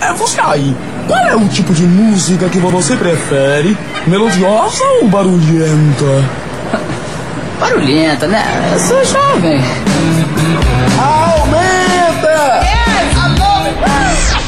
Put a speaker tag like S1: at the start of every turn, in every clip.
S1: É, você aí, qual é o tipo de música que você prefere? Melodiosa ou barulhenta?
S2: Barulhenta, né? Eu sou jovem.
S1: Aumenta!
S2: Yes, I love it.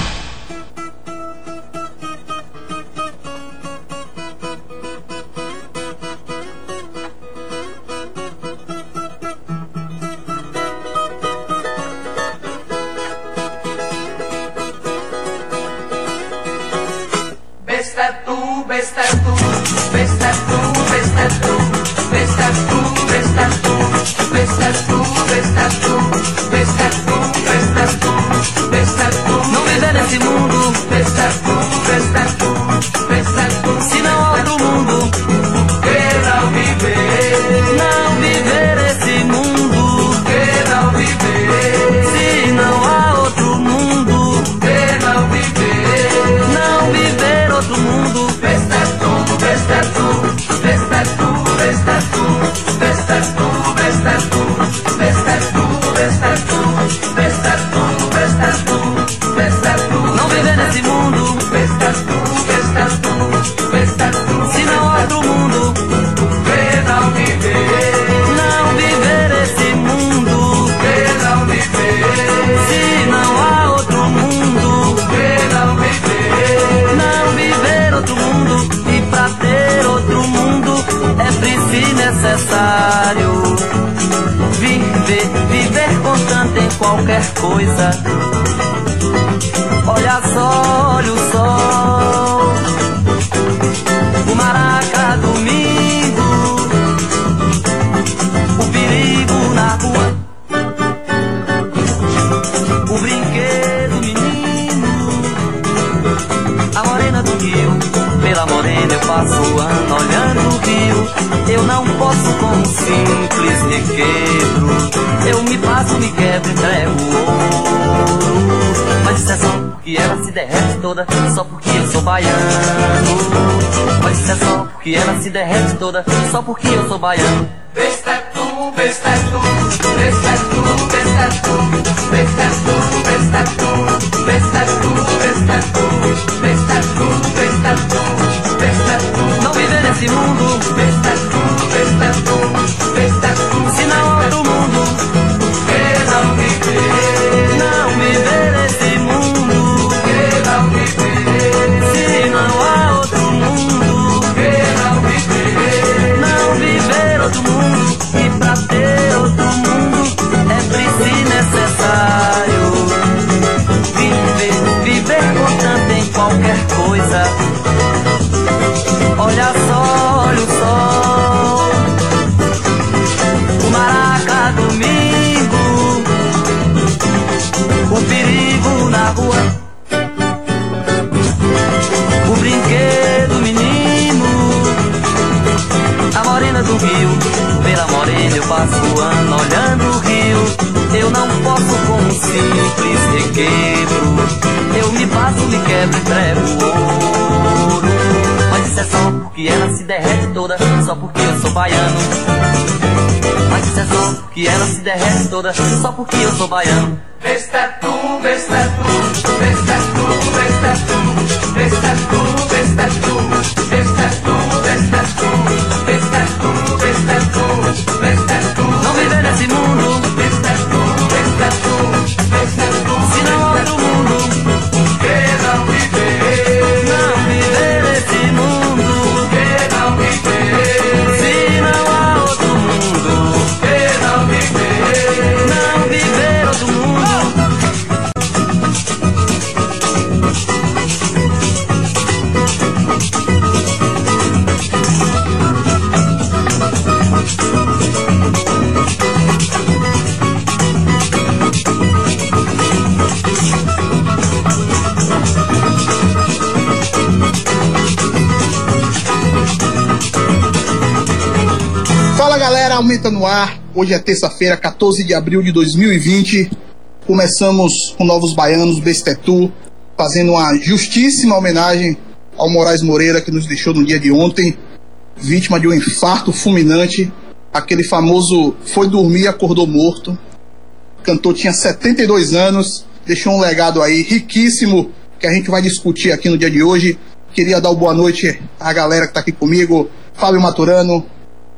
S3: Então é o ouro. Mas isso é só porque ela se derrete toda Só porque eu sou baiano.
S4: Mas isso é só porque ela se derrete toda Só porque eu sou baiano. Besta tu, besta tu Besta tu, besta tu Besta tu, besta tu Besta tu, besta tu tu, tu
S3: tu, não
S4: viver
S3: nesse mundo. Besta tu Eu me passo, me quebro, entrego ouro. Mas isso é só porque ela se derrete toda, só porque eu sou baiano. Mas isso é só porque ela se derrete toda, só porque eu sou baiano.
S4: besta é tu, besta é tu,
S5: no ar. Hoje é terça-feira, 14 de abril de 2020. Começamos com Novos Baianos, Bestetu, fazendo uma justíssima homenagem ao Moraes Moreira, que nos deixou no dia de ontem, vítima de um infarto fulminante. Aquele famoso foi dormir acordou morto. O cantor tinha 72 anos, deixou um legado aí riquíssimo que a gente vai discutir aqui no dia de hoje. Queria dar boa noite à galera que está aqui comigo, Fábio Maturano.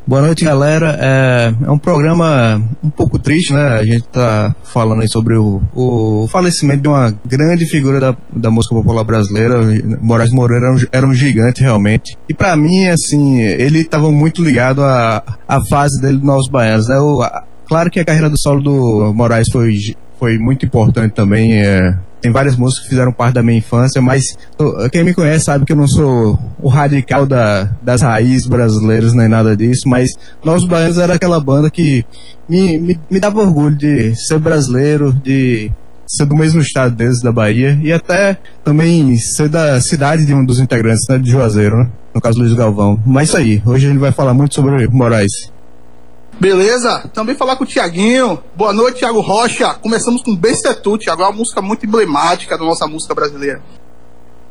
S6: Boa noite, galera. É, é, um programa um pouco triste, né? A gente tá falando aí sobre o, o falecimento de uma grande figura da, da música popular brasileira. Moraes Moreira era um, era um gigante, realmente. E para mim, assim, ele estava muito ligado à, à fase dele do Novos Baianos, né? O, a, claro que a carreira do solo do Moraes foi, foi muito importante também. É, tem várias músicas que fizeram parte da minha infância, mas quem me conhece sabe que eu não sou o radical da, das raízes brasileiras nem nada disso, mas Nós Baianos era aquela banda que me, me, me dava orgulho de ser brasileiro, de ser do mesmo estado deles, da Bahia, e até também ser da cidade de um dos integrantes, né, de Juazeiro, né? no caso Luiz Galvão. Mas isso aí, hoje a gente vai falar muito sobre Moraes.
S5: Beleza? Também falar com o Tiaguinho. Boa noite, Thiago Rocha. Começamos com Bestetu, Thiago. É uma música muito emblemática da nossa música brasileira.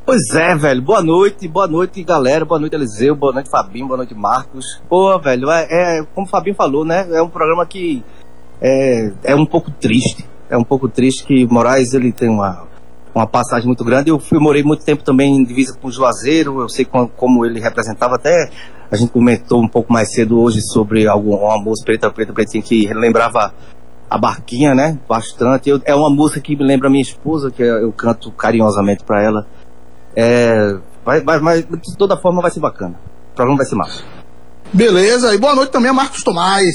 S7: Pois é, velho. Boa noite, boa noite, galera. Boa noite, Eliseu. Boa noite, Fabinho. Boa noite, Marcos. Pô, velho, é, é como o Fabinho falou, né? É um programa que é, é um pouco triste. É um pouco triste que Moraes ele tem uma, uma passagem muito grande. Eu fui morei muito tempo também em divisa com o Juazeiro. Eu sei como ele representava até a gente comentou um pouco mais cedo hoje sobre alguma música preta, preta, pretinha que lembrava a Barquinha, né? Bastante. Eu, é uma música que me lembra a minha esposa, que eu canto carinhosamente para ela. É, vai, vai, mas de toda forma vai ser bacana. O programa vai ser massa.
S5: Beleza, e boa noite também a Marcos Tomás.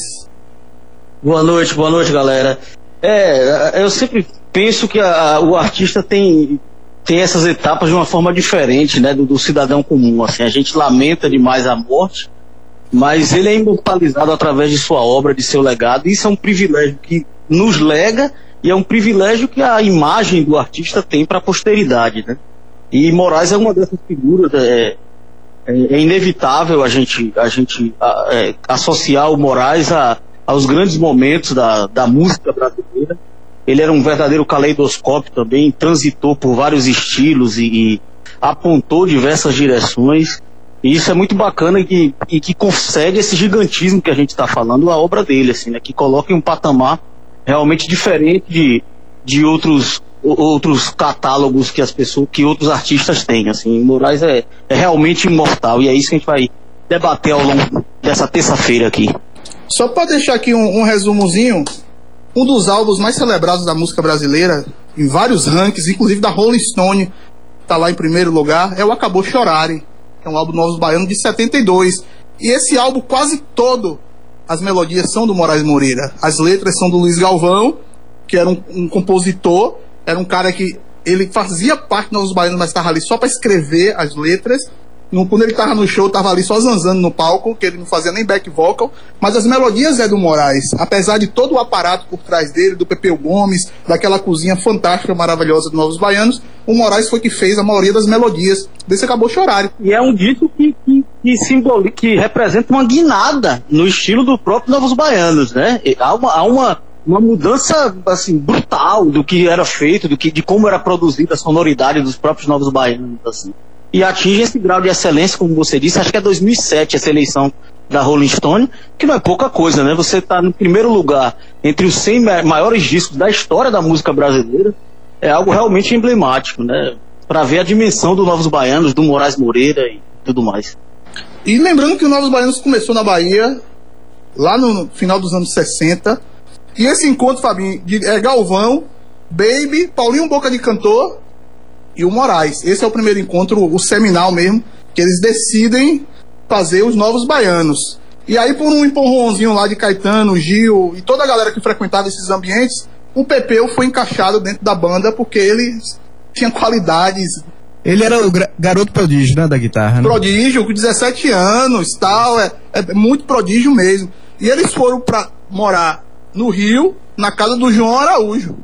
S8: Boa noite, boa noite, galera. É, eu sempre penso que a, o artista tem tem essas etapas de uma forma diferente, né, do, do, cidadão comum. Assim, a gente lamenta demais a morte, mas ele é imortalizado através de sua obra, de seu legado. Isso é um privilégio que nos lega e é um privilégio que a imagem do artista tem para a posteridade, né? E Moraes é uma dessas figuras. É, é, é inevitável a gente, a gente é, associar o Moraes a, aos grandes momentos da, da música brasileira ele era um verdadeiro caleidoscópio também, transitou por vários estilos e, e apontou diversas direções. E isso é muito bacana e que, e que concede esse gigantismo que a gente está falando a obra dele, assim, né? Que coloca em um patamar realmente diferente de, de outros outros catálogos que as pessoas, que outros artistas têm, assim. Moraes é, é realmente imortal e é isso que a gente vai debater ao longo dessa terça-feira aqui.
S5: Só para deixar aqui um, um resumozinho, um dos álbuns mais celebrados da música brasileira, em vários rankings, inclusive da Rolling Stone, está lá em primeiro lugar, é o Acabou Chorare, que é um álbum Novos Baianos de 72. E esse álbum, quase todo, as melodias são do Moraes Moreira. As letras são do Luiz Galvão, que era um, um compositor, era um cara que ele fazia parte dos Baianos, mas estava ali só para escrever as letras. No, quando ele tava no show, tava ali só zanzando no palco, que ele não fazia nem back vocal. Mas as melodias é do Moraes. Apesar de todo o aparato por trás dele, do Pepeu Gomes, daquela cozinha fantástica, maravilhosa do Novos Baianos, o Moraes foi que fez a maioria das melodias desse Acabou Chorar.
S8: E é um disco que, que, que, simboliza, que representa uma guinada no estilo do próprio Novos Baianos, né? Há uma, há uma, uma mudança assim brutal do que era feito, do que de como era produzida a sonoridade dos próprios Novos Baianos, assim e atinge esse grau de excelência, como você disse, acho que é 2007 essa eleição da Rolling Stone, que não é pouca coisa, né? Você está no primeiro lugar entre os 100 maiores discos da história da música brasileira, é algo realmente emblemático, né? Para ver a dimensão do Novos Baianos, do Moraes Moreira e tudo mais.
S5: E lembrando que o Novos Baianos começou na Bahia, lá no final dos anos 60, e esse encontro, Fabinho, de, é Galvão, Baby, Paulinho Boca de Cantor e o Moraes. Esse é o primeiro encontro, o seminal mesmo, que eles decidem fazer os novos baianos. E aí, por um empurrãozinho lá de Caetano, Gil e toda a galera que frequentava esses ambientes, o Pepeu foi encaixado dentro da banda porque ele tinha qualidades.
S6: Ele era o garoto prodígio, né, da guitarra, né?
S5: Prodígio, com 17 anos, tal, é, é muito prodígio mesmo. E eles foram para morar no Rio, na casa do João Araújo.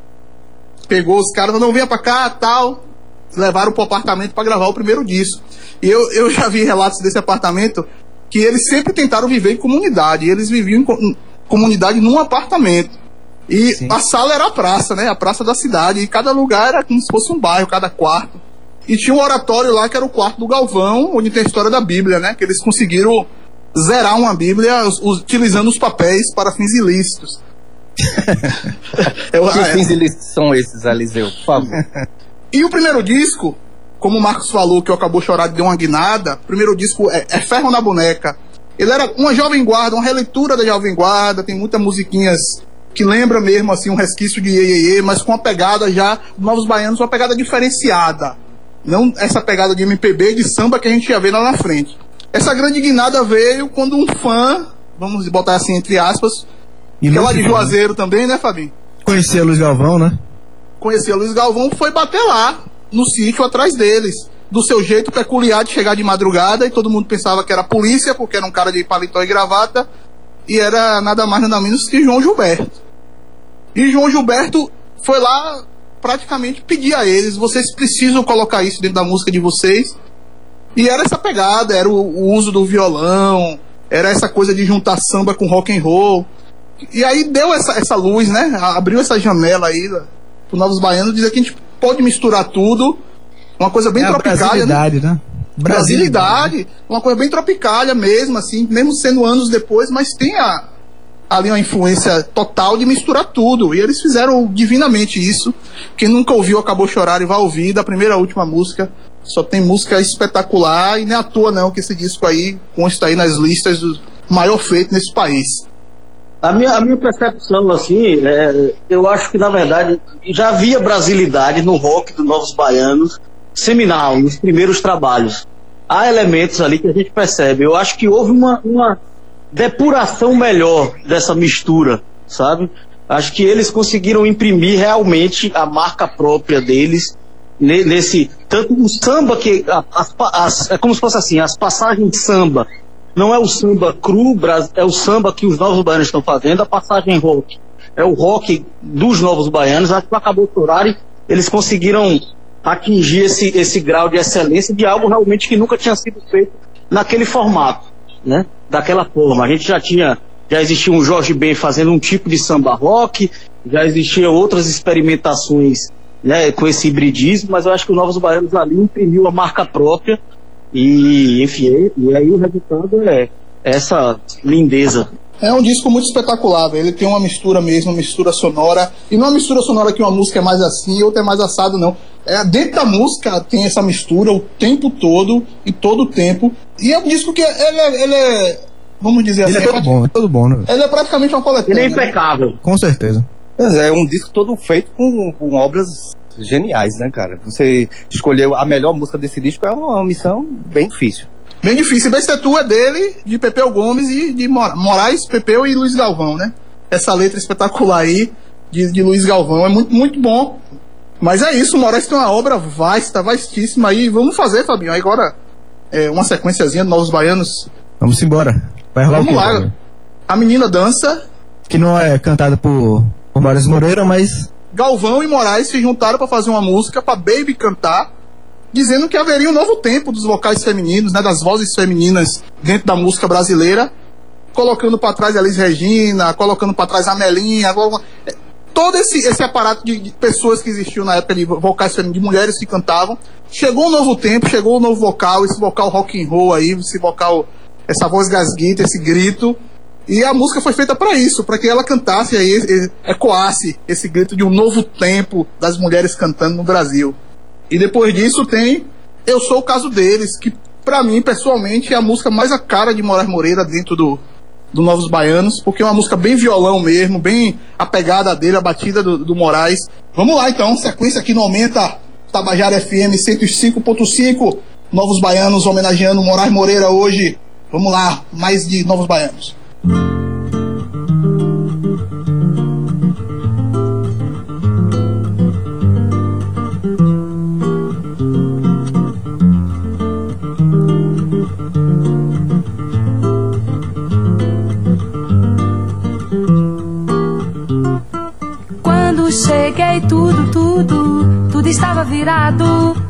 S5: Pegou os caras, não vinha para cá, tal levaram pro apartamento para gravar o primeiro disco. E eu, eu já vi relatos desse apartamento que eles sempre tentaram viver em comunidade. eles viviam em, em comunidade num apartamento. E Sim. a sala era a praça, né? A praça da cidade. E cada lugar era como se fosse um bairro, cada quarto. E tinha um oratório lá que era o quarto do Galvão, onde tem a história da Bíblia, né? Que eles conseguiram zerar uma Bíblia utilizando os papéis para fins ilícitos.
S7: Eu, que fins ilícitos são esses, Eliseu? Por favor.
S5: E o primeiro disco, como o Marcos falou, que eu acabou chorado deu uma guinada, o primeiro disco é, é Ferro na Boneca. Ele era uma jovem guarda, uma releitura da jovem guarda, tem muitas musiquinhas que lembra mesmo assim um resquício de Iê, mas com uma pegada já Novos Baianos, uma pegada diferenciada. Não essa pegada de MPB de samba que a gente ia ver lá na frente. Essa grande guinada veio quando um fã, vamos botar assim entre aspas,
S6: E
S5: que é lá de
S6: Galvão.
S5: Juazeiro também, né, Fabinho?
S6: Conhecia Luiz Galvão, né?
S5: Conhecia Luiz Galvão, foi bater lá, no sítio atrás deles. Do seu jeito peculiar de chegar de madrugada e todo mundo pensava que era polícia, porque era um cara de paletó e gravata, e era nada mais nada menos que João Gilberto. E João Gilberto foi lá praticamente pedir a eles: vocês precisam colocar isso dentro da música de vocês. E era essa pegada, era o, o uso do violão, era essa coisa de juntar samba com rock and roll. E aí deu essa, essa luz, né? Abriu essa janela aí para Novos Baianos dizer que a gente pode misturar tudo. Uma coisa bem
S6: é a
S5: tropicália. né?
S6: brasilidade, né?
S5: Brasilidade, uma coisa bem tropicália mesmo, assim, mesmo sendo anos depois, mas tem a, ali uma influência total de misturar tudo. E eles fizeram divinamente isso. Quem nunca ouviu Acabou Chorar e vai ouvir, da primeira à última música. Só tem música espetacular e nem à toa não que esse disco aí consta aí nas listas do maior feito nesse país.
S8: A minha, a minha percepção, assim, é, eu acho que, na verdade, já havia brasilidade no rock dos Novos Baianos, seminal, nos primeiros trabalhos. Há elementos ali que a gente percebe. Eu acho que houve uma, uma depuração melhor dessa mistura, sabe? Acho que eles conseguiram imprimir realmente a marca própria deles ne- nesse tanto o samba que as, as- é como se fosse assim as passagens samba não é o samba cru é o samba que os novos baianos estão fazendo a passagem rock. É o rock dos novos baianos acho que acabou orar e eles conseguiram atingir esse esse grau de excelência de algo realmente que nunca tinha sido feito naquele formato né? Daquela forma. A gente já tinha já existia um Jorge Ben fazendo um tipo de samba rock já existiam outras experimentações né, com esse hibridismo, mas eu acho que o Novos Baianos ali imprimiu a marca própria e, enfim, e, aí o resultado é essa lindeza.
S5: É um disco muito espetacular, velho. Ele tem uma mistura mesmo, uma mistura sonora. E não é uma mistura sonora que uma música é mais assim e outra é mais assado, não. É, dentro da música tem essa mistura o tempo todo e todo o tempo. E é um disco que ele é, ele é vamos dizer
S6: Ele é
S5: assim,
S6: todo bom, é todo bom, né?
S5: ele é praticamente uma
S8: Ele é
S5: coletânea. né?
S8: impecável.
S6: Com certeza.
S7: Mas é um disco todo feito com, com obras geniais, né, cara? Você escolher a melhor música desse disco é uma missão bem difícil.
S5: Bem difícil. Bestetu é dele, de Pepeu Gomes e de Mora- Moraes, Pepeu e Luiz Galvão, né? Essa letra espetacular aí de, de Luiz Galvão é muito, muito bom. Mas é isso, o Moraes tem uma obra vasta, vastíssima aí. Vamos fazer, Fabinho, aí agora é, uma sequenciazinha de Novos Baianos.
S6: Vamos embora. Vai rolar
S5: Vamos
S6: o quê,
S5: lá.
S6: Fábio?
S5: A menina dança,
S6: Que não é cantada por, por Maurício Moreira, mas
S5: Galvão e Moraes se juntaram para fazer uma música para Baby cantar, dizendo que haveria um novo tempo dos vocais femininos, né, das vozes femininas dentro da música brasileira, colocando para trás a Elis Regina, colocando para trás a Melinha, é, todo esse, esse aparato de, de pessoas que existiam na época de vocais femininos, de mulheres que cantavam. Chegou um novo tempo, chegou um novo vocal, esse vocal rock and roll aí, esse vocal, essa voz gasguita, esse grito. E a música foi feita para isso, para que ela cantasse aí, ecoasse esse grito de um novo tempo das mulheres cantando no Brasil. E depois disso tem Eu Sou o Caso Deles, que para mim, pessoalmente, é a música mais a cara de Moraes Moreira dentro do, do Novos Baianos, porque é uma música bem violão mesmo, bem a pegada dele, a batida do, do Moraes. Vamos lá então, sequência aqui no Aumenta, Tabajara FM 105.5, Novos Baianos homenageando Moraes Moreira hoje. Vamos lá, mais de Novos Baianos.
S9: Quando cheguei, tudo, tudo, tudo estava virado.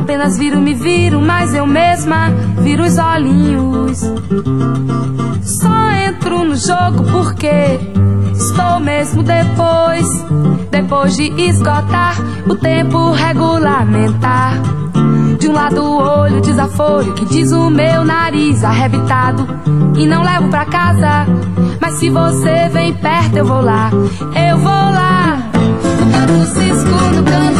S9: Apenas viro, me viro, mas eu mesma viro os olhinhos. Só entro no jogo porque estou mesmo depois. Depois de esgotar o tempo regulamentar. De um lado o olho desaforo que diz o meu nariz arrebitado e não levo pra casa. Mas se você vem perto eu vou lá, eu vou lá. No canto cisco, no canto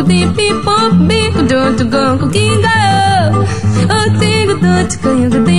S9: go dee pee pop bee go do
S10: to go
S3: go to go go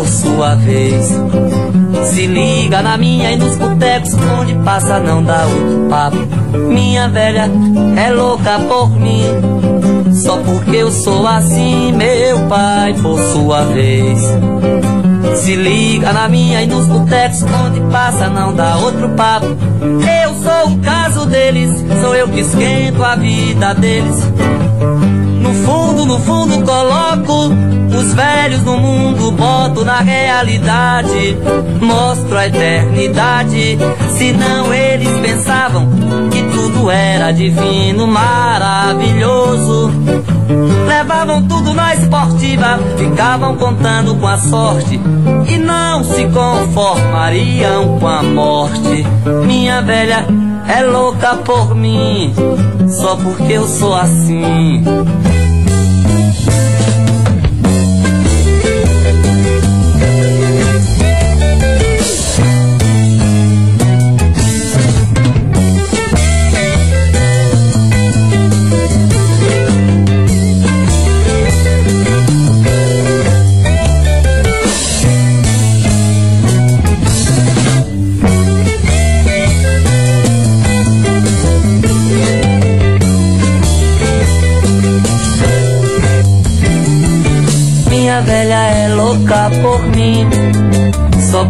S3: por sua vez, se liga na minha e nos botecos onde passa não dá outro papo. Minha velha é louca por mim, só porque eu sou assim. Meu pai, por sua vez. Se liga na minha e nos botecos onde passa não dá outro papo. Eu sou o caso deles, sou eu que esquento a vida deles. No fundo, no fundo coloco os velhos no mundo, boto na realidade, mostro a eternidade. Senão eles pensavam que tudo era divino, maravilhoso. Levavam tudo na esportiva, ficavam contando com a sorte e não se conformariam com a morte. Minha velha é louca por mim, só porque eu sou assim.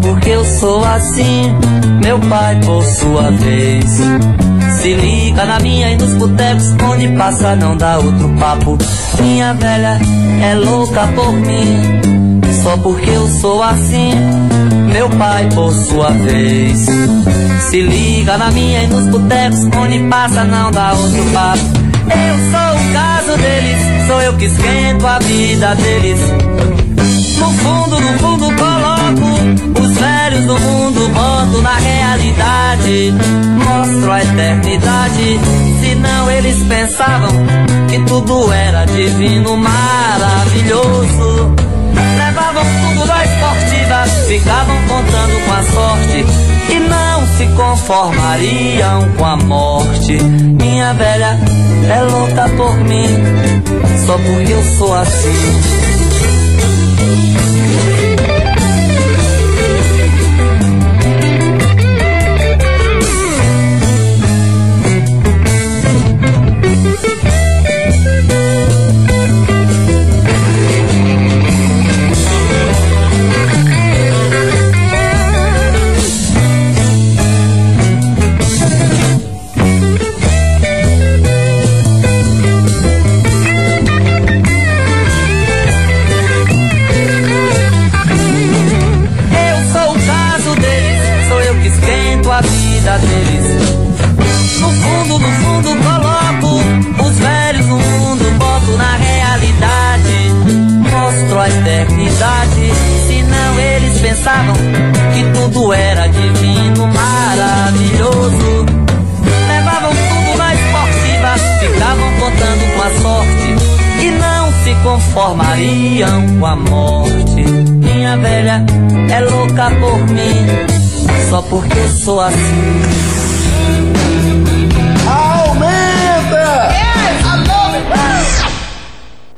S3: Porque eu sou assim. Meu pai, por sua vez, se liga na minha e nos botecos onde passa não dá outro papo. Minha velha é louca por mim, só porque eu sou assim. Meu pai, por sua vez, se liga na minha e nos botecos onde passa não dá outro papo. Eu sou o caso deles, sou eu que esquento a vida deles. No fundo, no fundo coloco os velhos do mundo, boto na realidade, mostro a eternidade. Senão eles pensavam que tudo era divino, maravilhoso. Leva Levavam tudo da esportiva, ficavam contando com a sorte e não se conformariam com a morte. Minha velha é louca por mim, só porque eu sou assim. Vida deles. No fundo, no fundo, coloco os velhos no mundo, boto na realidade. Mostro a eternidade, senão eles pensavam que tudo era divino, maravilhoso. Levavam tudo na esportiva, ficavam contando com a sorte e não se conformariam com a morte. Minha velha é louca por mim, só porque eu sou assim.
S5: Aumenta!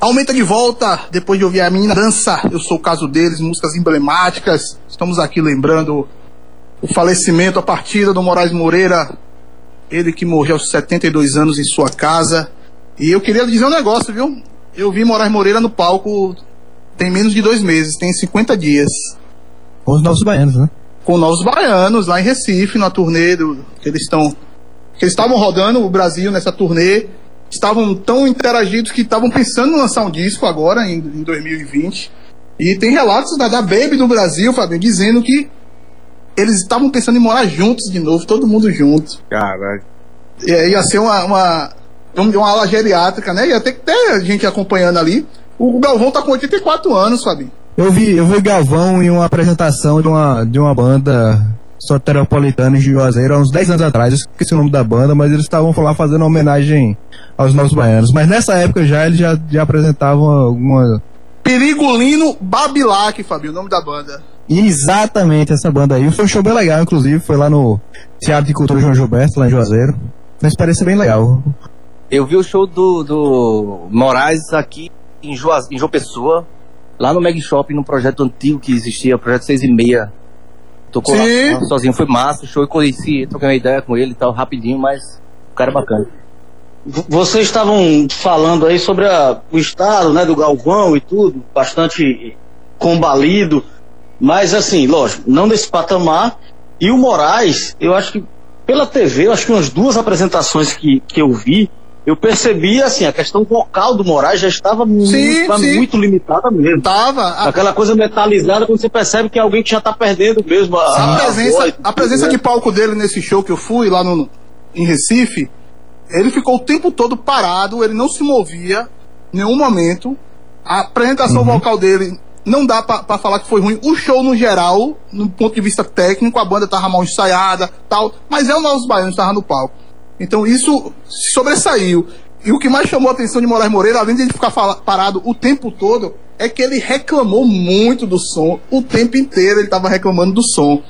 S5: Aumenta de volta, depois de ouvir a menina dança, eu sou o caso deles, músicas emblemáticas. Estamos aqui lembrando o falecimento, a partida do Moraes Moreira, ele que morreu aos 72 anos em sua casa. E eu queria dizer um negócio, viu? Eu vi Moraes Moreira no palco tem menos de dois meses, tem 50 dias.
S6: Com os nossos baianos, né?
S5: Com novos baianos lá em Recife, na turnê do, que eles estão. Que eles estavam rodando o Brasil nessa turnê. Estavam tão interagidos que estavam pensando em lançar um disco agora, em, em 2020. E tem relatos da, da Baby do Brasil, Fabinho, dizendo que eles estavam pensando em morar juntos de novo, todo mundo junto.
S7: Caralho.
S5: E aí ia ser uma, uma, uma ala geriátrica, né? Ia ter que ter gente acompanhando ali. O Galvão tá com 84 anos, Fabinho.
S6: Eu vi, eu vi Galvão em uma apresentação de uma, de uma banda soteropolitana em Juazeiro há uns 10 anos atrás. Eu esqueci o nome da banda, mas eles estavam lá fazendo uma homenagem aos novos baianos. Mas nessa época já eles já, já apresentavam alguma.
S5: Perigolino Babilac, Fabinho, o nome da banda.
S6: Exatamente essa banda aí. Foi um show bem legal, inclusive. Foi lá no Teatro de Cultura João Gilberto, lá em Juazeiro. Mas parecia bem legal.
S7: Eu vi o show do, do Moraes aqui em, Juaz, em João Pessoa, lá no Meg Shop, num projeto antigo que existia, projeto 6 e meia. Tocou lá,
S5: Sim.
S7: lá sozinho, foi massa, o show, eu conheci, troquei uma ideia com ele e tal, rapidinho, mas o cara é bacana.
S8: Vocês estavam falando aí sobre a- o estado, né, do Galvão e tudo, bastante combalido, mas assim, lógico, não desse patamar. E o Moraes, eu acho que pela TV, eu acho que umas duas apresentações que, que eu vi, eu percebi assim, a questão vocal do Moraes já estava muito, estava
S5: sim.
S8: muito limitada mesmo.
S5: Tava. A,
S8: Aquela coisa metalizada quando você percebe que é alguém que já está perdendo mesmo a,
S5: a
S8: a
S5: presença,
S8: voz,
S5: a presença
S8: né?
S5: de palco dele nesse show que eu fui lá no, em Recife, ele ficou o tempo todo parado, ele não se movia em nenhum momento. A apresentação vocal dele não dá pra falar que foi ruim. O show no geral, no ponto de vista técnico, a banda tava mal ensaiada, tal, mas é o Novos Baianos que tava no palco. Então isso sobressaiu. E o que mais chamou a atenção de Moraes Moreira, além de ele ficar parado o tempo todo, é que ele reclamou muito do som. O tempo inteiro ele estava reclamando do som.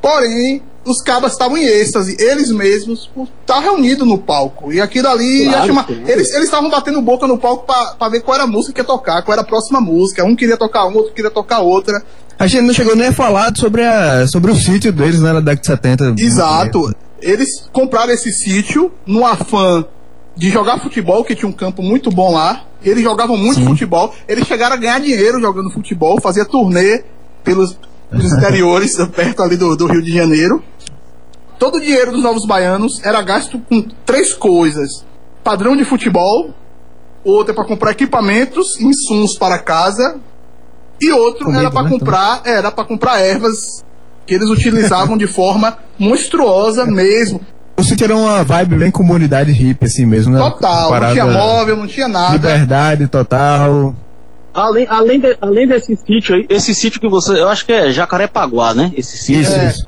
S5: Porém, os cabas estavam em êxtase, eles mesmos, por estar reunidos no palco. E aquilo ali, ia
S8: Claro,
S5: chamar- eles estavam batendo boca no palco para ver qual era a música que ia tocar, qual era a próxima música. Um queria tocar uma, outro queria tocar outra.
S6: A gente não chegou nem a falar sobre, a, sobre o sítio deles, né, na década de 70.
S5: Exato. Eles compraram esse sítio no afã de jogar futebol, que tinha um campo muito bom lá. Eles jogavam muito futebol. Eles chegaram a ganhar dinheiro jogando futebol, fazia turnê pelos, pelos exteriores, perto ali do, do Rio de Janeiro. Todo o dinheiro dos novos baianos era gasto com três coisas: padrão de futebol, outro é para comprar equipamentos, insumos para casa, e outro
S6: Comida,
S5: era para
S6: né,
S5: comprar, era para comprar ervas que eles utilizavam de forma monstruosa mesmo.
S6: O sítio era uma vibe bem comunidade hippie, assim mesmo, né?
S5: Total, não
S6: Parada-
S5: tinha móvel, não tinha nada.
S6: Liberdade total.
S8: Além, além, de- além desse sítio aí, esse sítio que você. Eu acho que é Jacarepaguá, né? Esse sítio.
S6: Isso,
S5: É.
S6: isso.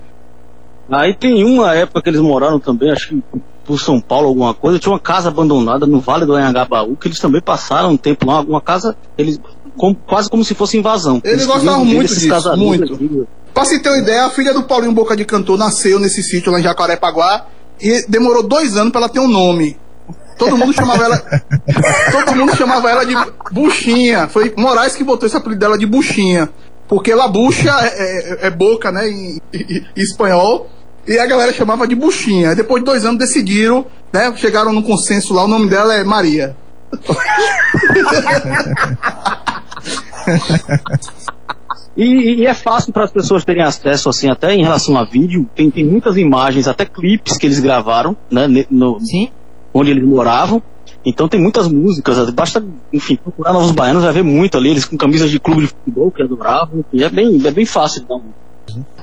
S8: Aí tem uma época que eles moraram também, acho que por São Paulo, alguma coisa. Tinha uma casa abandonada no Vale do Anhangabaú, que eles também passaram um tempo lá. Uma casa. Eles como- quase como se fosse invasão.
S5: Eles
S8: queriam
S5: gostavam muito disso, muito.
S8: aqui.
S5: Pra se ter uma ideia, a filha do Paulinho Boca de Cantor nasceu nesse sítio lá em Jacarepaguá e demorou dois anos pra ela ter um nome. Todo mundo chamava ela. todo mundo chamava ela de Buchinha. Foi Moraes que botou esse apelido dela de Buchinha. Porque La Bucha é, é- é boca, né, em, em- em espanhol. E a galera chamava de Buchinha. Depois de dois anos decidiram, né? Chegaram num consenso lá, o nome dela é Maria.
S8: E, e é fácil para as pessoas terem acesso, assim, até em relação a vídeo. Tem, tem muitas imagens, até clipes que eles gravaram, né? No, Onde eles moravam. Então tem muitas músicas, basta, enfim, procurar Novos Baianos, vai ver muito ali, eles com camisas de clube de futebol que adoravam. E é bem, é bem fácil, então.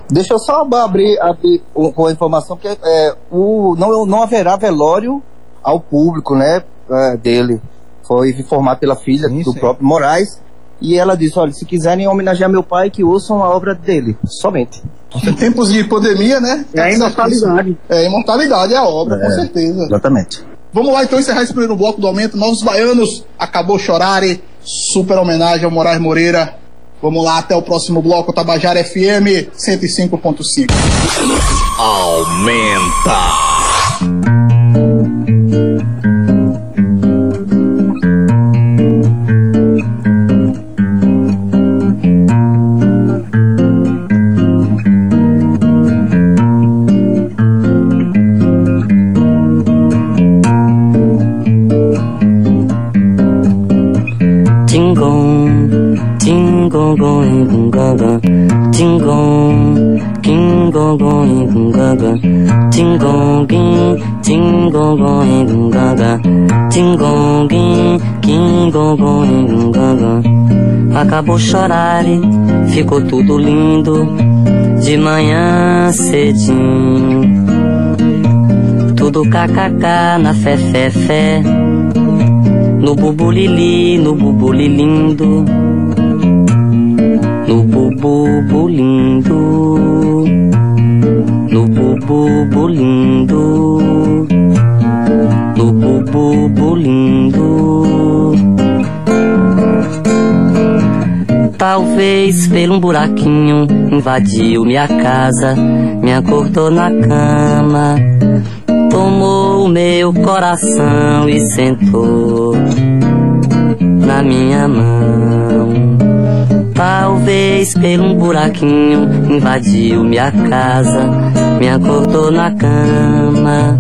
S7: Deixa eu só abrir, abrir com a informação que é, o, não, não haverá velório ao público, né, é, dele. Foi informado pela filha do próprio Moraes. E ela disse, olha, se quiserem homenagear meu pai, que ouçam a obra dele, somente.
S5: Em tempos de pandemia, né?
S7: É a imortalidade.
S5: É, imortalidade é a obra, com
S7: É,
S5: certeza.
S7: Exatamente.
S5: Vamos lá então encerrar esse primeiro bloco do aumento. Novos Baianos, acabou chorare. Super homenagem ao Moraes Moreira. Vamos lá, até o próximo bloco, Tabajara FM 105.5.
S10: Aumenta.
S11: Kingong going gungaga, tingong ging, tingong going gungaga, tingong ging, kingong going gungaga. Acabou chorar, ficou tudo lindo, de manhã cedinho. Tudo kkk na fé, fé, fé. No bubulili, no bubulilindo No bububulindo No bububulindo No bububulindo Talvez pelo um buraquinho invadiu minha casa, me acordou na cama, tomou o meu coração e sentou na minha mão. Talvez pelo um buraquinho invadiu minha casa, me acordou na cama,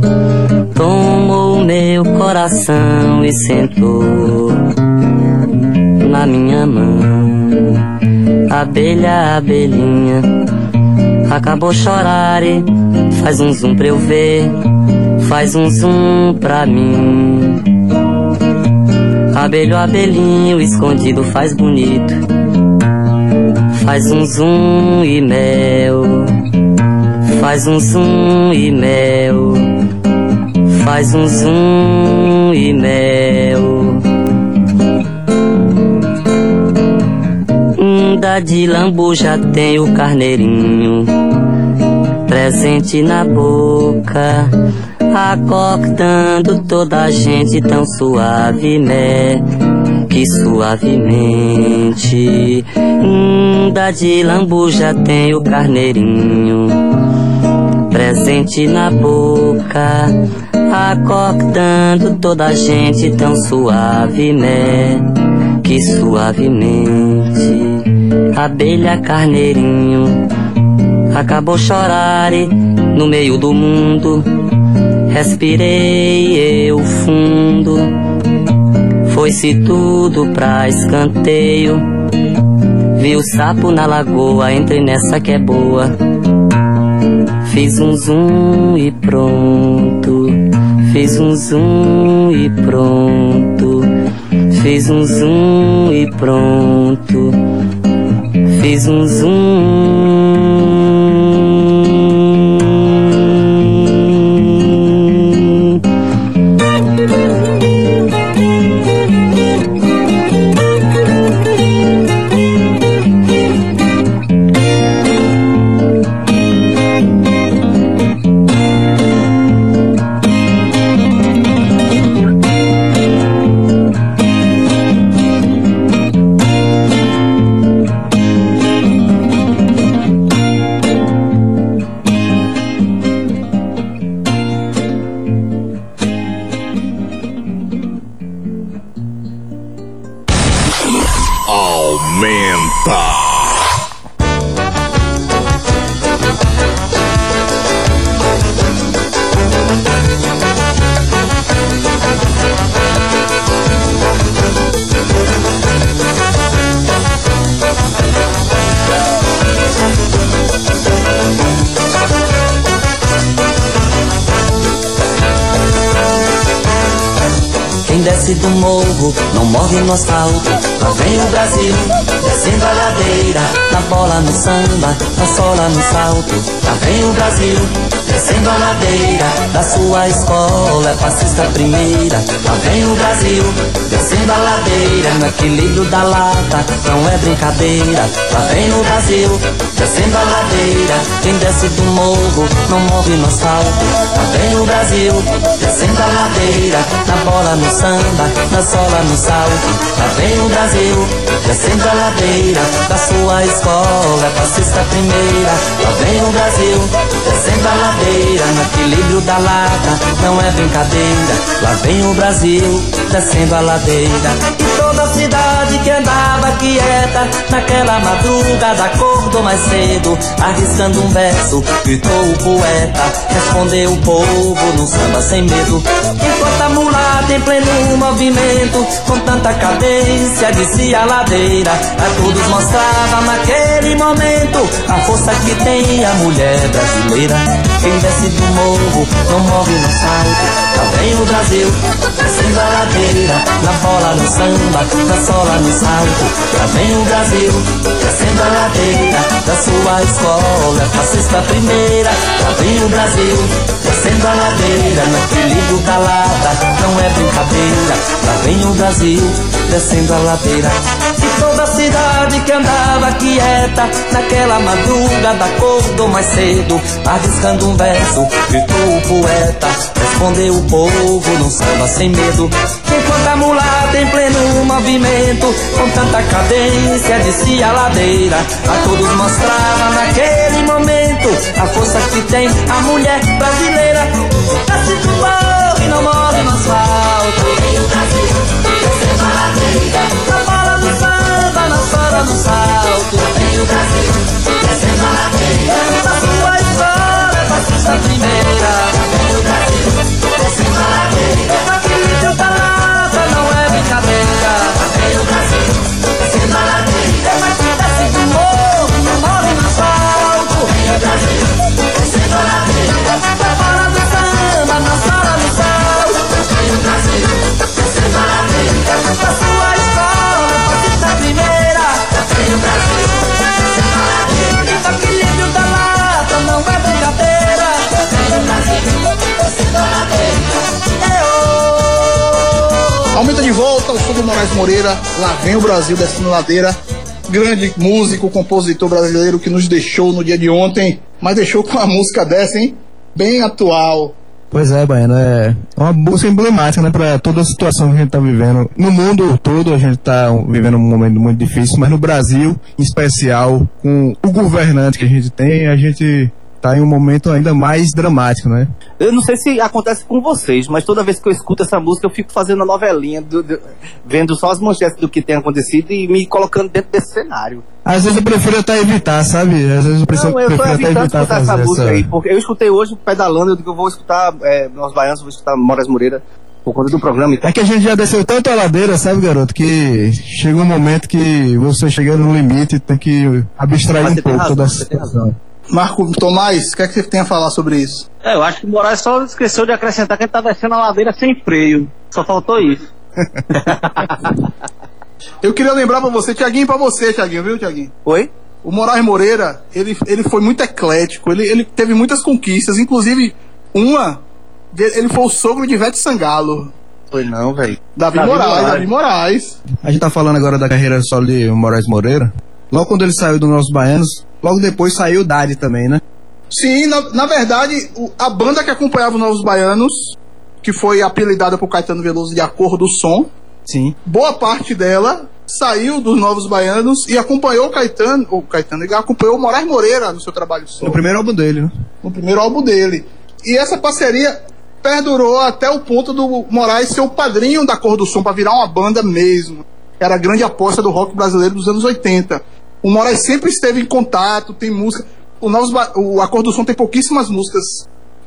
S11: tomou meu coração e sentou na minha mão. Abelha, abelhinha, acabou chorar e faz um zoom pra eu ver, faz um zoom pra mim. Abelho, abelhinho, escondido faz bonito, faz um zoom e mel, faz um zoom e mel, faz um zoom e mel. Da de lambu já tem o carneirinho presente na boca, acordando toda a gente tão suave, né? Que suavemente. Hum, da de lambu já tem o carneirinho presente na boca, acordando toda a gente tão suave, né? Que suavemente. Abelha, carneirinho, acabou chorar no meio do mundo. Respirei eu fundo, foi-se tudo pra escanteio. Vi o sapo na lagoa, entrei nessa que é boa. Fiz um zoom e pronto. Fiz um zoom e pronto. Fiz um zoom e pronto. Fiz um zoom.
S3: Desce do morro não morre no asfalto. Lá vem o Brasil, descendo a ladeira, na bola, no samba, na sola, no salto. Lá vem o Brasil, descendo a ladeira, da sua escola, fascista primeira. Lá vem o Brasil, descendo a ladeira, no equilíbrio da lata, não é brincadeira. Lá vem o Brasil, descendo a ladeira, quem desce do morro não morre no asfalto. Lá vem o Brasil, descendo a ladeira, na bola, no samba, na sola, no salto. Lá vem o Brasil, descendo a ladeira, da sua escola, fascista primeira. Lá vem o Brasil, descendo a ladeira, no equilíbrio da lata, não é brincadeira. Lá vem o Brasil, descendo a ladeira. E toda a cidade andava quieta, naquela madrugada acordou mais cedo, arriscando um verso, gritou o poeta, respondeu o povo num samba sem medo. Enquanto a mulata em pleno movimento, com tanta cadência, descia a ladeira, a todos mostrava naquele momento a força que tem a mulher brasileira. Quem desce do morro não morre no salto. Lá vem o Brasil, descendo a ladeira, na bola, no samba, na sola, no salto. Lá vem o Brasil, descendo a ladeira, da sua escola, fascista primeira. Lá vem o Brasil, descendo a ladeira, no equilíbrio da lata, não é brincadeira. Lá vem o Brasil, descendo a ladeira. Toda a cidade que andava quieta, naquela madrugada acordou mais cedo, arriscando um verso, gritou o poeta, respondeu o povo num samba sem medo. Enquanto a mulata em pleno movimento, com tanta cadência, descia a ladeira, a todos mostrava naquele momento a força que tem a mulher brasileira. Nasce do morro e não morre no asfalto. Na bola do do salto. Vem o Brasil, descendo a ladeira. Na sua escola, é fascista primeira. Vem o Brasil,
S5: de volta o som do Moraes Moreira. Lá vem o Brasil descendo ladeira. Grande músico, compositor brasileiro que nos deixou no dia de ontem, mas deixou com a música dessa, hein? Bem atual.
S6: Pois é, Baiano, é uma música emblemática, né, para toda a situação que a gente tá vivendo. No mundo todo a gente tá vivendo um momento muito difícil, mas no Brasil, em especial, com o governante que a gente tem, a gente tá em um momento ainda mais dramático, né?
S7: Eu não sei se acontece com vocês, mas toda vez que eu escuto essa música eu fico fazendo a novelinha, do- do- vendo só as manchetes do que tem acontecido e me colocando dentro desse cenário.
S6: Às vezes eu prefiro até evitar, sabe? Às vezes eu prefiro,
S7: Não, eu tô
S6: prefiro até
S7: evitando
S6: evitar
S7: escutar essa
S6: fazer
S7: música
S6: essa...
S7: aí, porque eu escutei hoje pedalando, eu digo que eu vou escutar é, Nós Baianos, vou escutar Moraes Moreira por conta do programa e tal.
S6: É que a gente já desceu tanto a ladeira, sabe, garoto, que chega um momento que você chega no limite e tem que abstrair
S7: Mas
S6: um pouco
S7: razão,
S6: toda essa situação.
S5: Marco Tomás, o que é que você tem a falar sobre isso?
S8: É, eu acho que o Moraes só esqueceu de acrescentar que ele tá descendo a ladeira sem freio. Só faltou isso.
S5: Eu queria lembrar pra você, Tiaguinho, pra você, Tiaguinho, viu, Tiaguinho?
S7: Oi?
S5: O Moraes Moreira, ele, ele foi muito eclético, ele, ele teve muitas conquistas, inclusive uma, ele foi o sogro de Ivete Sangalo.
S7: Foi não, velho.
S5: Davi,
S8: Davi
S5: Moraes,
S8: Moraes.
S5: Davi Moraes.
S6: A gente tá falando agora da carreira solo de Moraes Moreira. Logo quando ele saiu do Nossos Baianos, logo depois saiu o Dade também, né?
S5: Sim, na, na verdade, o- a banda que acompanhava os Novos Baianos, que foi apelidada por Caetano Veloso de A Cor do Som,
S6: Sim.
S5: boa parte dela saiu dos Novos Baianos e acompanhou o Caetano, o Caetano, acompanhou o Moraes Moreira no seu trabalho
S6: No
S5: solo,
S6: primeiro álbum dele, né?
S5: no primeiro álbum dele. E essa parceria perdurou até o ponto do Moraes ser o padrinho da Cor do Som para virar uma banda mesmo. Era a grande aposta do rock brasileiro dos anos 80. O Moraes sempre esteve em contato, tem música. O, Novos Ba- o A Cor do Som tem pouquíssimas músicas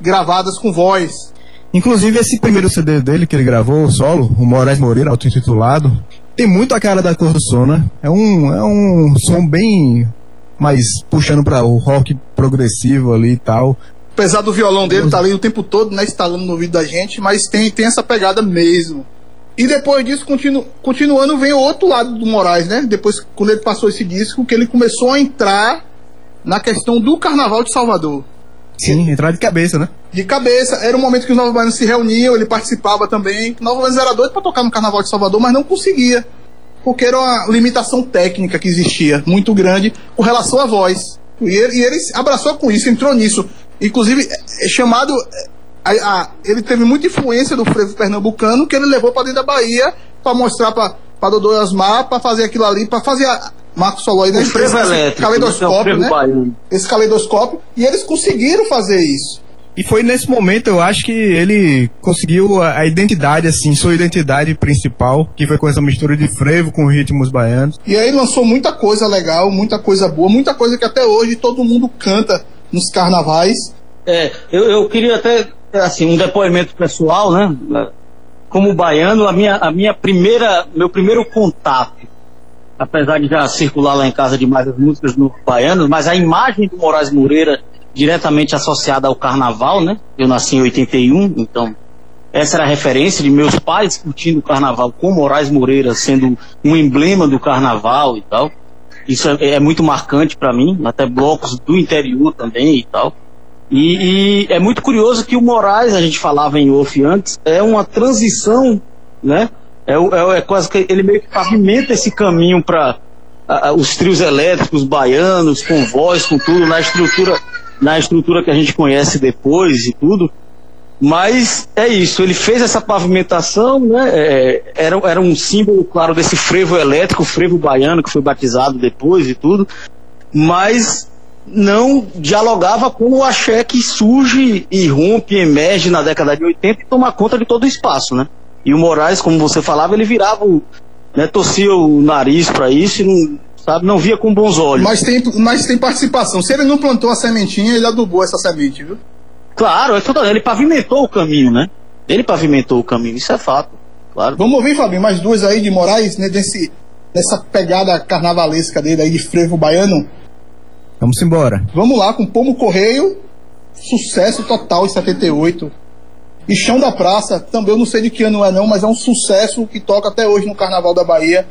S5: gravadas com voz.
S6: Inclusive esse primeiro CD dele que ele gravou, solo, o Moraes Moreira, auto-intitulado, tem muito a cara da cor do som, né? É um, é um som bem mais puxando para o rock progressivo ali e tal.
S5: Apesar do violão dele estar ali o tempo todo, né, instalando no ouvido da gente, mas tem, tem essa pegada mesmo. E depois disso, continu, continuando, vem o outro lado do Moraes, né? Depois, quando ele passou esse disco, que ele começou a entrar na questão do Carnaval de Salvador.
S6: Sim, entrar de cabeça, né?
S5: De cabeça, era o momento que os Novos Baianos se reuniam, ele participava também. Novos Baianos era doido para tocar no Carnaval de Salvador, mas não conseguia. Porque era uma limitação técnica que existia, muito grande, com relação à voz. E ele, e ele abraçou com isso, entrou nisso. Inclusive, é chamado. A, a, ele teve muita influência do frevo pernambucano, que ele levou para dentro da Bahia para mostrar para Dodô Asmar, para fazer aquilo ali, para fazer a, Marcos falou aí, né?
S8: O frevo
S5: esse
S8: elétrico,
S5: caleidoscópio,
S8: né?
S5: né? Esse caleidoscópio. E eles conseguiram fazer isso.
S6: E foi nesse momento, eu acho que ele conseguiu a, a, identidade, assim, sua identidade principal, que foi com essa mistura de frevo com ritmos baianos.
S5: E aí lançou muita coisa legal, muita coisa boa, muita coisa que até hoje todo mundo canta nos carnavais.
S8: É, eu, eu queria até, assim, um depoimento pessoal, né? Como baiano, a minha, a minha primeira, meu primeiro contato apesar de já circular lá em casa demais as músicas no baianos, mas a imagem do Moraes Moreira diretamente associada ao carnaval, né? Eu nasci em 81, então essa era a referência de meus pais curtindo o carnaval com Moraes Moreira sendo um emblema do carnaval e tal. Isso é, é muito marcante para mim, até blocos do interior também e tal. E, e, é muito curioso que o Moraes, a gente falava em off antes, é uma transição, né? É, é, é quase que ele meio que pavimenta esse caminho para os trios elétricos baianos, com voz, com tudo, na estrutura, na estrutura que a gente conhece depois e tudo. Mas é isso, ele fez essa pavimentação, né? É, era, era um símbolo, claro, desse frevo elétrico, frevo baiano, que foi batizado depois e tudo, mas não dialogava com o axé que surge e rompe, emerge na década de 80 e toma conta de todo o espaço, né? E o Moraes, como você falava, ele virava o. Né, torcia o nariz para isso e não, sabe, não via com bons olhos.
S5: Mas tem, mas tem participação. Se ele não plantou a sementinha, ele adubou essa semente, viu?
S8: Claro, é ele pavimentou o caminho, né? Ele pavimentou o caminho, isso é fato. Claro.
S5: Vamos ouvir, Fabinho, mais duas aí de Moraes, né, nesse, nessa pegada carnavalesca dele aí de frevo baiano.
S6: Vamos embora.
S5: Vamos lá com Pomo Correio, sucesso total em 78. E Chão da Praça, também eu não sei de que ano é não, mas é um sucesso que toca até hoje no Carnaval da Bahia.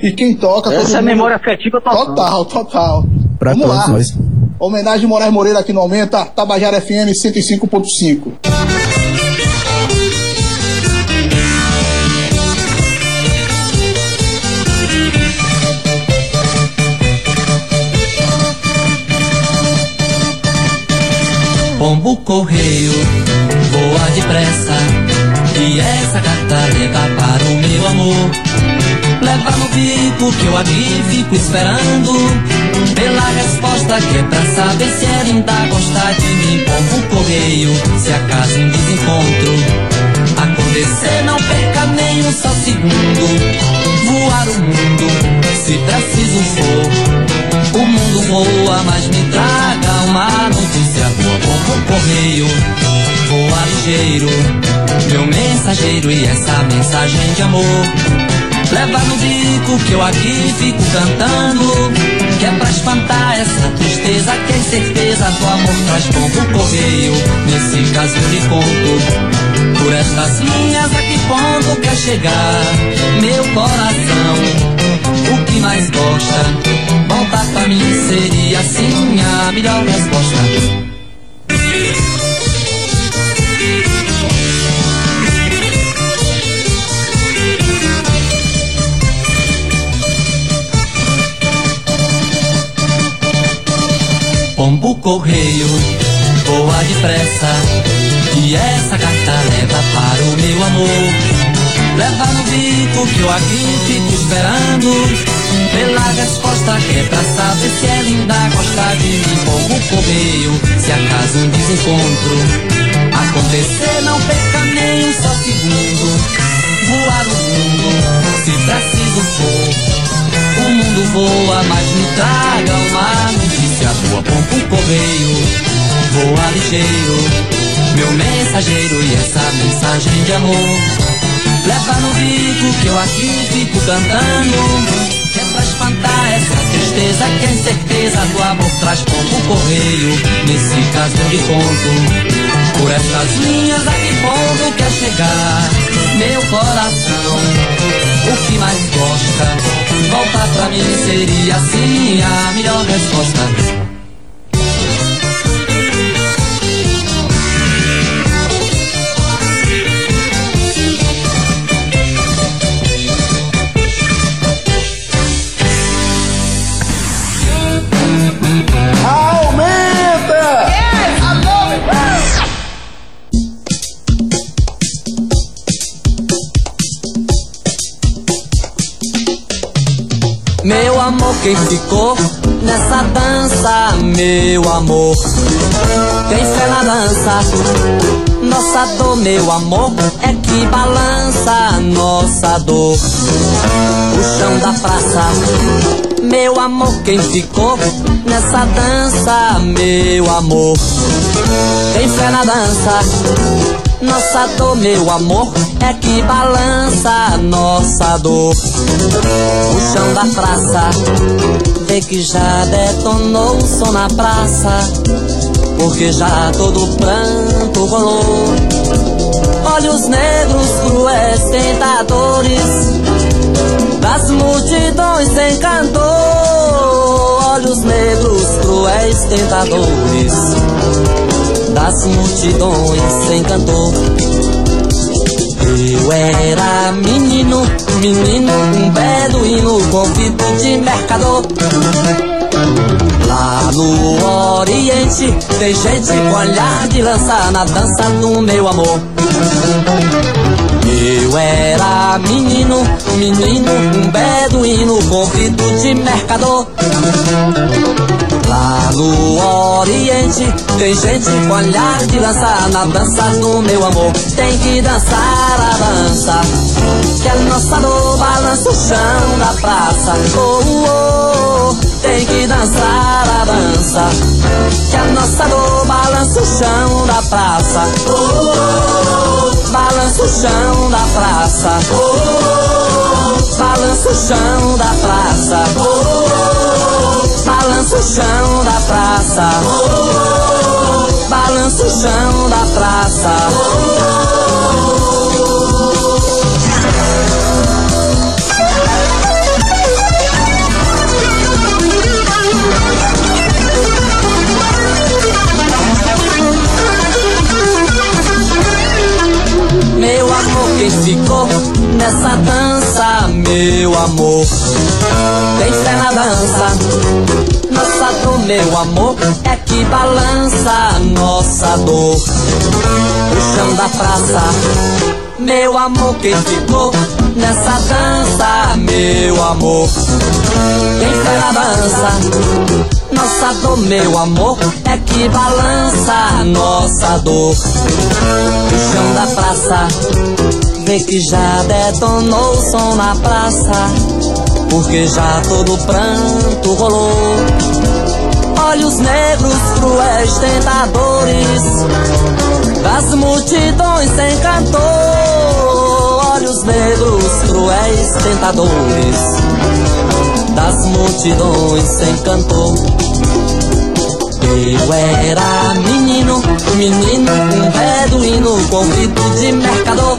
S5: E quem toca.
S8: Essa é memória afetiva total.
S5: Total, total.
S6: Pra
S5: Vamos lá.
S6: Nós.
S5: Homenagem Moraes Moreira aqui no Aumenta, Tabajara FM 105.5.
S3: Pombo correio, voa depressa E essa carta leva para o meu amor. Leva no bico que eu aqui fico esperando Pela resposta que é pra saber se ela ainda gosta de mim. Pombo correio, se acaso em desencontro Acontecer não perca nem um só segundo. Voar o mundo, se preciso for. O mundo voa, mas me traga uma notícia. Boa Pombo correio, voa ligeiro. Meu mensageiro e essa mensagem de amor Leva no bico que eu aqui fico cantando Que é pra espantar essa tristeza Que certeza do amor traz pombo correio. Nesse caso eu lhe conto Por estas linhas a que ponto quer chegar Meu coração O que mais gosta Voltar pra mim seria assim a melhor resposta Pombo correio, voa depressa E essa carta leva para o meu amor. Leva no bico que eu aqui fico esperando. Pela resposta que é pra saber se ela ainda gosta de mim Pombo correio, se acaso um desencontro Acontecer não perca nem um só segundo. Voar o mundo, se preciso for. O mundo voa, mas me traga uma notícia boa. Pombo correio, voa ligeiro, meu mensageiro e essa mensagem de amor. Leva no bico que eu aqui fico cantando. Que é pra espantar essa tristeza que é certeza do amor traz pombo correio. Nesse caso lhe conto. Por essas linhas a que ponto quer chegar? meu coração. O que mais gosta? Voltar pra mim seria assim a melhor resposta. Quem ficou nessa dança, meu amor? Quem fé na dança? Nossa dor, meu amor, é que balança nossa dor. O chão da praça, meu amor, quem ficou nessa dança, meu amor? Quem fé na dança? Nossa dor, meu amor, é que balança nossa dor. O chão da praça, vê que já detonou o som na praça, porque já todo pranto rolou. Olhos negros, cruéis, tentadores, das multidões sem cantor. Olhos negros, cruéis, tentadores das multidões sem cantor. Eu era menino, menino, um beduíno, convito de mercador. Lá no Oriente tem gente com olhar de lança na dança do meu amor. Eu era menino, menino, um beduíno, convito de mercador. Lá no Oriente tem gente com olhar de lança na dança do meu amor. Tem que dançar a dança, que a nossa dor balança o chão da praça. Oh, oh, oh. Tem que dançar a dança, que a nossa dor balança o chão da praça. Oh, oh. Balança o chão da praça. Oh. Balança o chão da praça. Oh. Balança o chão da praça. Oh. Balança o chão da praça. Oh, amor, quem ficou nessa dança, meu amor? Tem fé na dança, nossa dor, meu amor, é que balança nossa dor. O chão da praça, meu amor, quem ficou nessa dança, meu amor? Tem fé na dança. Nossa dor, meu amor, é que balança nossa dor. O chão da praça, vê que já detonou o som na praça, porque já todo pranto rolou. Olhos negros, cruéis, tentadores, das multidões sem cantor. Olhos negros, cruéis, tentadores das multidões sem cantor. Eu era menino, menino, um beduíno, convito de mercador.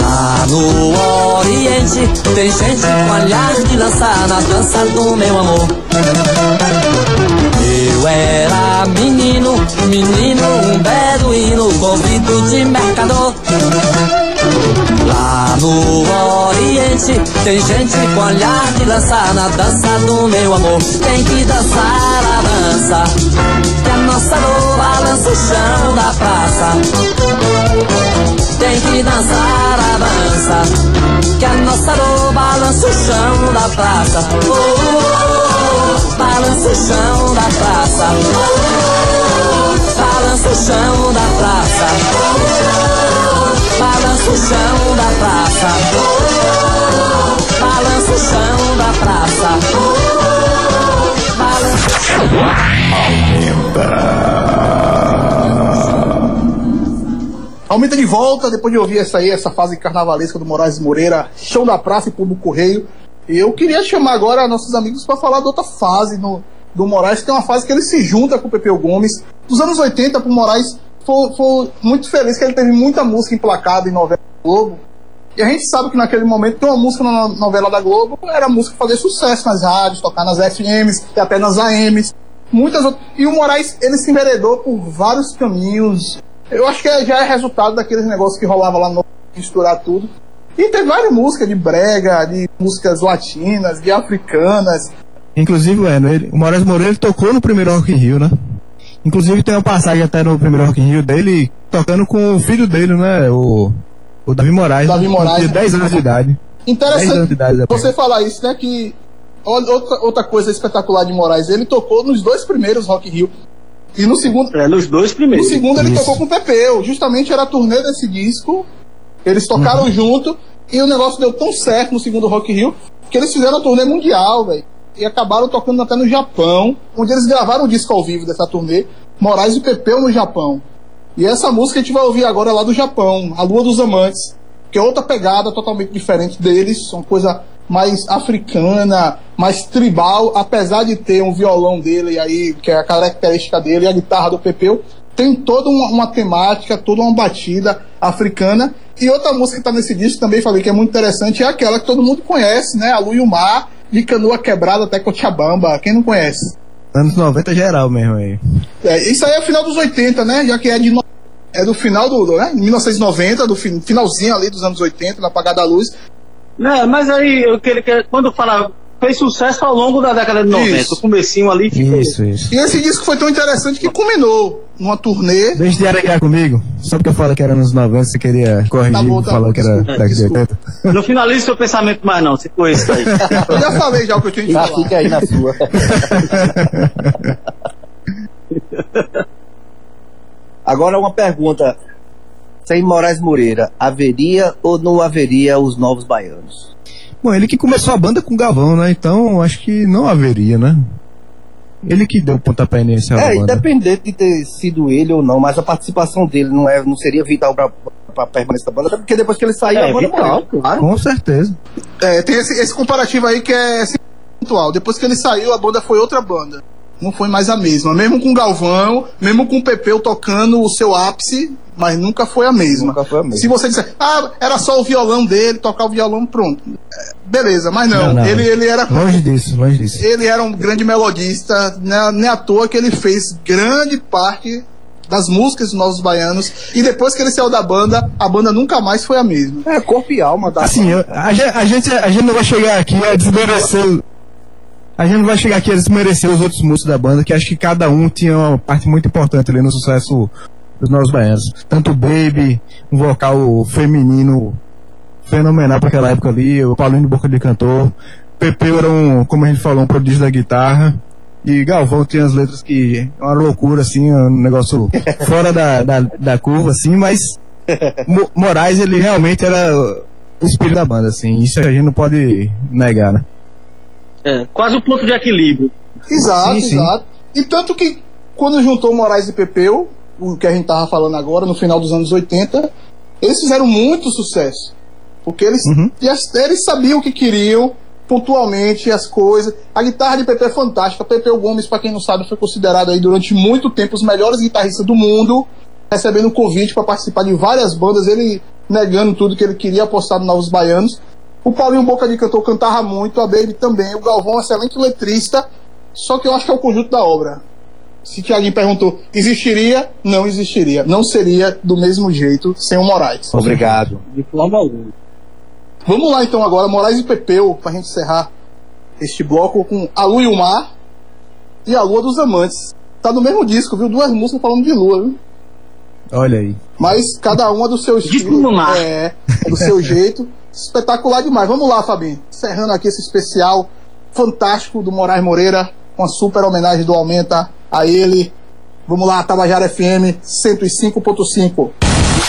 S3: Lá no Oriente tem gente com olhar de lança na dança do meu amor. Eu era menino, menino, um beduíno, convito de mercador. Lá no Oriente tem gente com olhar de lança na dança do meu amor. Tem que dançar a dança, que a nossa dor balança o chão da praça. Tem que dançar a dança, que a nossa dor balança o chão da praça. Oh, oh, oh, balança o chão da praça. Balança o chão da praça. Balança o chão da praça. Balança o chão da praça. Balança
S5: Aumenta de volta, depois de ouvir essa aí, essa fase carnavalesca do Moraes Moreira, Chão da Praça e Público Correio. Eu queria chamar agora nossos amigos para falar de outra fase no, do Moraes, que é uma fase que ele se junta com o Pepeu Gomes. Dos anos 80 pro Moraes foi, foi muito feliz que ele teve muita música emplacada em novela da Globo. E a gente sabe que naquele momento que uma música na novela da Globo era música fazer sucesso nas rádios, tocar nas FMs e até nas AMs. Muitas outras. E o Moraes, ele se enveredou por vários caminhos. Eu acho que é- já é resultado daqueles negócios que rolava lá no misturar tudo. E tem várias músicas de brega, de músicas latinas, de africanas.
S6: Inclusive, Bueno, ele, o Moraes Moreira tocou no primeiro Rock in Rio, né? Inclusive tem uma passagem até no primeiro Rock in Rio dele tocando com o filho dele, né? O, o Davi Moraes.
S5: Davi
S6: né?
S5: Moraes.
S6: Tinha 10 anos de idade. 10 anos de
S5: Interessante
S6: idade, né?
S5: você falar isso, né? Que outra, outra coisa espetacular de Moraes, ele tocou nos dois primeiros Rock in Rio. E no segundo,
S8: É, nos dois
S5: no
S8: primeiros.
S5: segundo ele
S6: Isso.
S5: tocou com o Pepeu. Justamente era a turnê desse disco. Eles tocaram
S6: Uhum.
S5: junto. E o negócio deu tão certo no segundo Rock in Rio que eles fizeram a turnê mundial, velho. E acabaram tocando até no Japão, onde eles gravaram o disco ao vivo dessa turnê. Moraes e Pepeu no Japão. E essa música a gente vai ouvir agora é lá do Japão, A Lua dos Amantes, que é outra pegada totalmente diferente deles, uma coisa mais africana, mais tribal, apesar de ter um violão dele aí, que é a característica dele, e a guitarra do Pepeu, tem toda uma, uma temática, toda uma batida africana. E outra música que tá nesse disco também falei que é muito interessante é aquela que todo mundo conhece, né? A Lua e o Mar, de canoa quebrada até Cochabamba. Quem não conhece?
S6: Anos 90 geral mesmo aí.
S5: É, isso aí é o final dos 80, né? Já que é de no- é do final do, né? 1990, do fin- finalzinho ali dos anos 80, na apagada da luz.
S8: Né, mas aí, eu queria que, quando fala, fez sucesso ao longo da década de 90.
S5: Isso.
S8: O comecinho ali ficou.
S6: Isso, isso.
S5: E esse disco foi tão interessante que culminou numa turnê.
S6: Deixa de aregar comigo. Só porque eu falei que era nos 90, você queria corrigir
S5: Tá bom, tá
S6: falou que era década de
S5: desculpa.
S6: 80.
S8: Não finalize seu pensamento mais não, se foi isso aí.
S5: Eu já falei já o que eu tinha de
S7: Já
S5: falar.
S7: fica aí na sua. Agora uma pergunta. Sem Moraes Moreira, haveria ou não haveria os novos baianos?
S6: Bom, ele que começou a banda com o Gavão, né? Então acho que não haveria, né? Ele que deu o pontapé inicial
S7: É,
S6: da banda.
S7: independente de ter sido ele ou não, mas a participação dele não, é, não seria vital pra, pra permanência da banda, até porque depois que ele saiu,
S8: É,
S7: a banda
S8: vital,
S7: morreu.
S8: claro.
S6: Com certeza.
S5: É, tem esse, esse comparativo aí que é pontual. Depois que ele saiu, a banda foi outra banda. Não foi mais a mesma. Mesmo com o Galvão, mesmo com o Pepeu tocando o seu ápice, mas nunca foi a mesma.
S7: Nunca foi a mesma.
S5: Se você disser, ah, era só o violão dele, tocar o violão, pronto. É, beleza, mas não.
S6: Não, não.
S5: Ele, ele era.
S6: Longe disso, longe disso.
S5: Ele era um grande melodista, né, nem à toa que ele fez grande parte das músicas dos Novos Baianos. E depois que ele saiu da banda, a banda nunca mais foi a mesma.
S7: É, corpo e alma da
S6: Assim, eu- a, a gente, a gente não vai chegar aqui a desmerecer. A gente não vai chegar aqui a desmerecer os outros músicos da banda, que acho que cada um tinha uma parte muito importante ali no sucesso dos Novos Baianos. Tanto o Baby, um vocal feminino fenomenal para aquela época ali, o Paulinho de Boca de Cantor. Pepeu era um, como a gente falou, um prodígio da guitarra. E Galvão tinha as letras que é uma loucura, assim, um negócio fora da, da, da curva, assim, mas Mo- Moraes, ele realmente era o espírito da banda, assim, isso a gente não pode negar, né?
S8: É, quase o ponto de equilíbrio.
S5: Exato,
S6: Sim, sim.
S5: exato. E tanto que quando juntou Moraes e Pepeu, o que a gente tava falando agora, no final dos anos 80, eles fizeram muito sucesso. Porque eles,
S6: Uhum.
S5: eles sabiam o que queriam, pontualmente, as coisas. A guitarra de Pepeu é fantástica. Pepeu Gomes, para quem não sabe, foi considerado aí durante muito tempo os melhores guitarristas do mundo, recebendo convite para participar de várias bandas, ele negando tudo que ele queria apostar no Novos Baianos. O Paulinho Boca de Cantor cantava muito, a Baby também, o Galvão, excelente letrista, só que eu acho que é o conjunto da obra. Se Tiaguinho perguntou, existiria? Não existiria. Não seria do mesmo jeito sem o Moraes.
S7: Obrigado.
S8: De forma alguma.
S5: Vamos lá então agora, Moraes e Pepeu, pra gente encerrar este bloco com A Lua e o Mar e A Lua dos Amantes. Tá no mesmo disco, viu? Duas músicas falando de lua, viu?
S6: Olha aí.
S5: Mas cada uma do seu estilo.
S8: no mar.
S5: É, do seu jeito. Espetacular demais. Vamos lá, Fabinho. Encerrando aqui esse especial fantástico do Moraes Moreira, com a super homenagem do Aumenta a ele. Vamos lá, Tabajara FM 105.5.
S4: De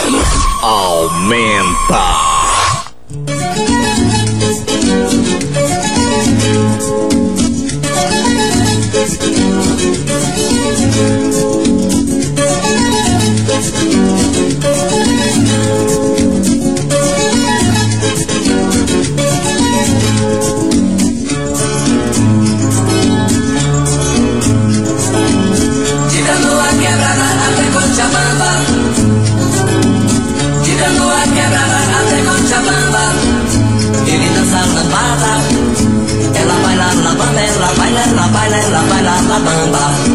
S11: bamba, la bamba, la bamba.